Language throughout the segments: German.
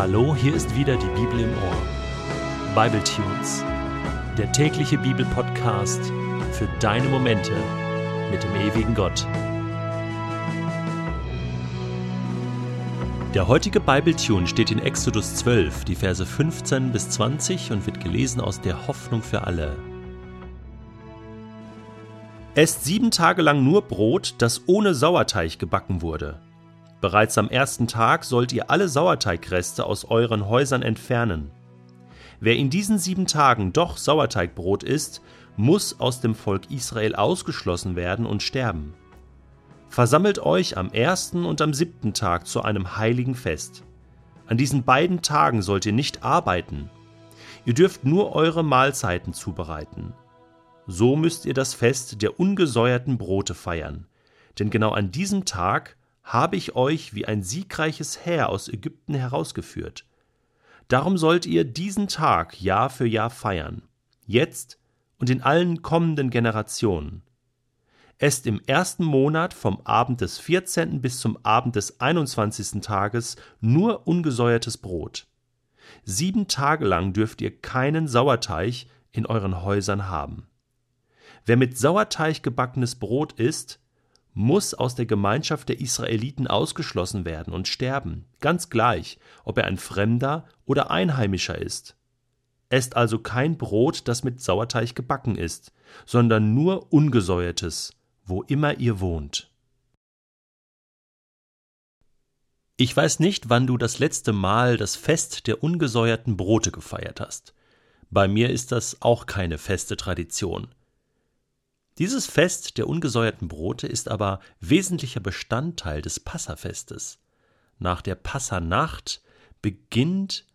Hallo, hier ist wieder die Bibel im Ohr. Bible Tunes, der tägliche Bibelpodcast für deine Momente mit dem ewigen Gott. Der heutige Bible Tune steht in Exodus 12, die Verse 15 bis 20 und wird gelesen aus der Hoffnung für alle. Esst sieben Tage lang nur Brot, das ohne Sauerteig gebacken wurde. Bereits am ersten Tag sollt ihr alle Sauerteigreste aus euren Häusern entfernen. Wer in diesen sieben Tagen doch Sauerteigbrot isst, muss aus dem Volk Israel ausgeschlossen werden und sterben. Versammelt euch am ersten und am siebten Tag zu einem heiligen Fest. An diesen beiden Tagen sollt ihr nicht arbeiten. Ihr dürft nur eure Mahlzeiten zubereiten. So müsst ihr das Fest der ungesäuerten Brote feiern, denn genau an diesem Tag habe ich euch wie ein siegreiches Heer aus Ägypten herausgeführt. Darum sollt ihr diesen Tag Jahr für Jahr feiern, jetzt und in allen kommenden Generationen. Esst im ersten Monat vom Abend des 14. bis zum Abend des 21. Tages nur ungesäuertes Brot. Sieben Tage lang dürft ihr keinen Sauerteig in euren Häusern haben. Wer mit Sauerteig gebackenes Brot isst, muss aus der Gemeinschaft der Israeliten ausgeschlossen werden und sterben, ganz gleich, ob er ein Fremder oder Einheimischer ist. Esst also kein Brot, das mit Sauerteig gebacken ist, sondern nur ungesäuertes, wo immer ihr wohnt. Ich weiß nicht, wann du das letzte Mal das Fest der ungesäuerten Brote gefeiert hast. Bei mir ist das auch keine feste Tradition. Dieses Fest der ungesäuerten Brote ist aber wesentlicher Bestandteil des Passafestes. Nach der Passanacht beginnt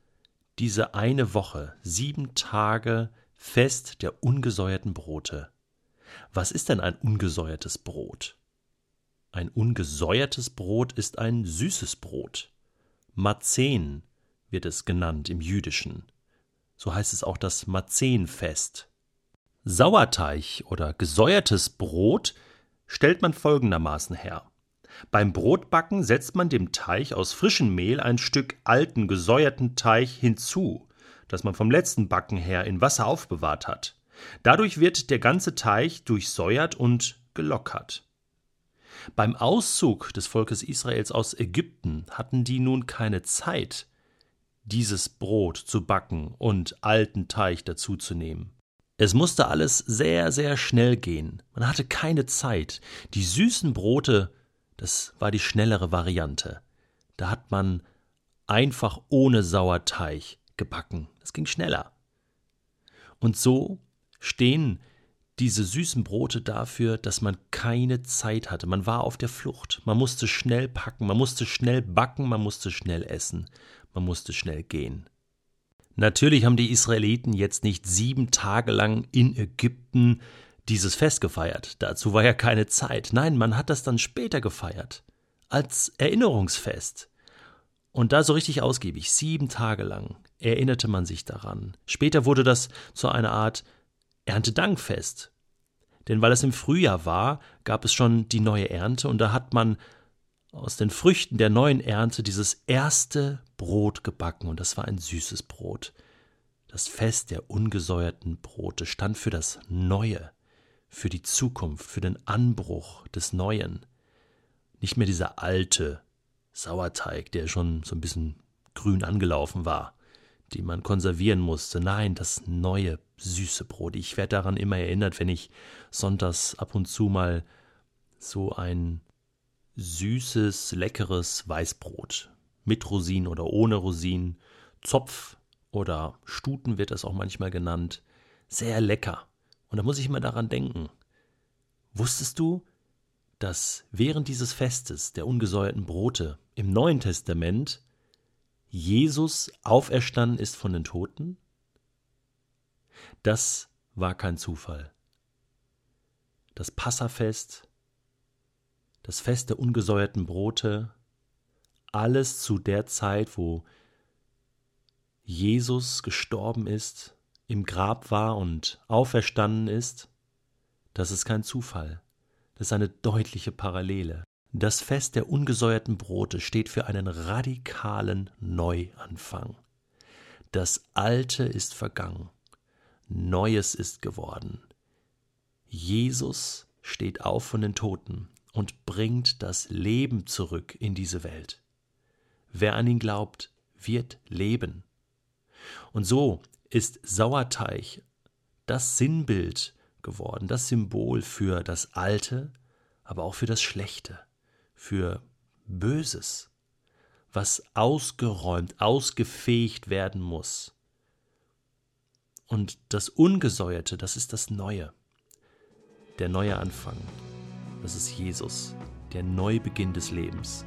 diese eine Woche, sieben Tage Fest der ungesäuerten Brote. Was ist denn ein ungesäuertes Brot? Ein ungesäuertes Brot ist ein süßes Brot. Mazen wird es genannt im Jüdischen. So heißt es auch das Mazenfest. Sauerteig oder gesäuertes Brot stellt man folgendermaßen her. Beim Brotbacken setzt man dem Teig aus frischem Mehl ein Stück alten gesäuerten Teig hinzu, das man vom letzten Backen her in Wasser aufbewahrt hat. Dadurch wird der ganze Teig durchsäuert und gelockert. Beim Auszug des Volkes Israels aus Ägypten hatten die nun keine Zeit, dieses Brot zu backen und alten Teig dazuzunehmen. Es musste alles sehr, sehr schnell gehen. Man hatte keine Zeit. Die süßen Brote, das war die schnellere Variante. Da hat man einfach ohne Sauerteig gebacken. Das ging schneller. Und so stehen diese süßen Brote dafür, dass man keine Zeit hatte. Man war auf der Flucht. Man musste schnell packen, man musste schnell backen, man musste schnell essen, man musste schnell gehen. Natürlich haben die Israeliten jetzt nicht sieben Tage lang in Ägypten dieses Fest gefeiert. Dazu war ja keine Zeit. Nein, man hat das dann später gefeiert. Als Erinnerungsfest. Und da so richtig ausgiebig, sieben Tage lang, erinnerte man sich daran. Später wurde das zu einer Art Erntedankfest. Denn weil es im Frühjahr war, gab es schon die neue Ernte und da hat man aus den Früchten der neuen Ernte dieses erste Brot gebacken, und das war ein süßes Brot. Das Fest der ungesäuerten Brote stand für das Neue, für die Zukunft, für den Anbruch des Neuen. Nicht mehr dieser alte Sauerteig, der schon so ein bisschen grün angelaufen war, den man konservieren musste. Nein, das neue, süße Brot. Ich werde daran immer erinnert, wenn ich sonntags ab und zu mal so ein süßes, leckeres Weißbrot mit Rosinen oder ohne Rosinen, Zopf oder Stuten wird das auch manchmal genannt, sehr lecker. Und da muss ich immer daran denken. Wusstest du, dass während dieses Festes der ungesäuerten Brote im Neuen Testament Jesus auferstanden ist von den Toten? Das war kein Zufall. Das Passafest das Fest der ungesäuerten Brote, alles zu der Zeit, wo Jesus gestorben ist, im Grab war und auferstanden ist, das ist kein Zufall. Das ist eine deutliche Parallele. Das Fest der ungesäuerten Brote steht für einen radikalen Neuanfang. Das Alte ist vergangen, Neues ist geworden. Jesus steht auf von den Toten und bringt das Leben zurück in diese Welt. Wer an ihn glaubt, wird leben. Und so ist Sauerteig das Sinnbild geworden, das Symbol für das Alte, aber auch für das Schlechte, für Böses, was ausgeräumt, ausgefegt werden muss. Und das Ungesäuerte, das ist das Neue, der neue Anfang, das ist Jesus, der Neubeginn des Lebens.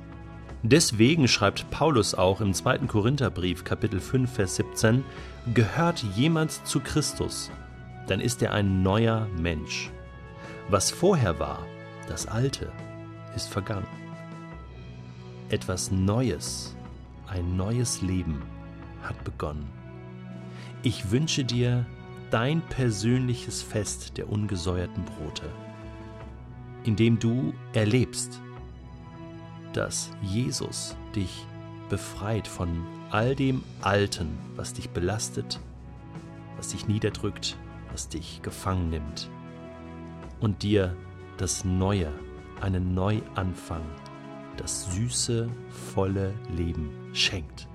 Deswegen schreibt Paulus auch im 2. Korintherbrief Kapitel 5 Vers 17, gehört jemand zu Christus, dann ist er ein neuer Mensch. Was vorher war, das Alte, ist vergangen. Etwas Neues, ein neues Leben hat begonnen. Ich wünsche dir dein persönliches Fest der ungesäuerten Brote, in dem du erlebst, dass Jesus dich befreit von all dem Alten, was dich belastet, was dich niederdrückt, was dich gefangen nimmt und dir das Neue, einen Neuanfang, das süße, volle Leben schenkt.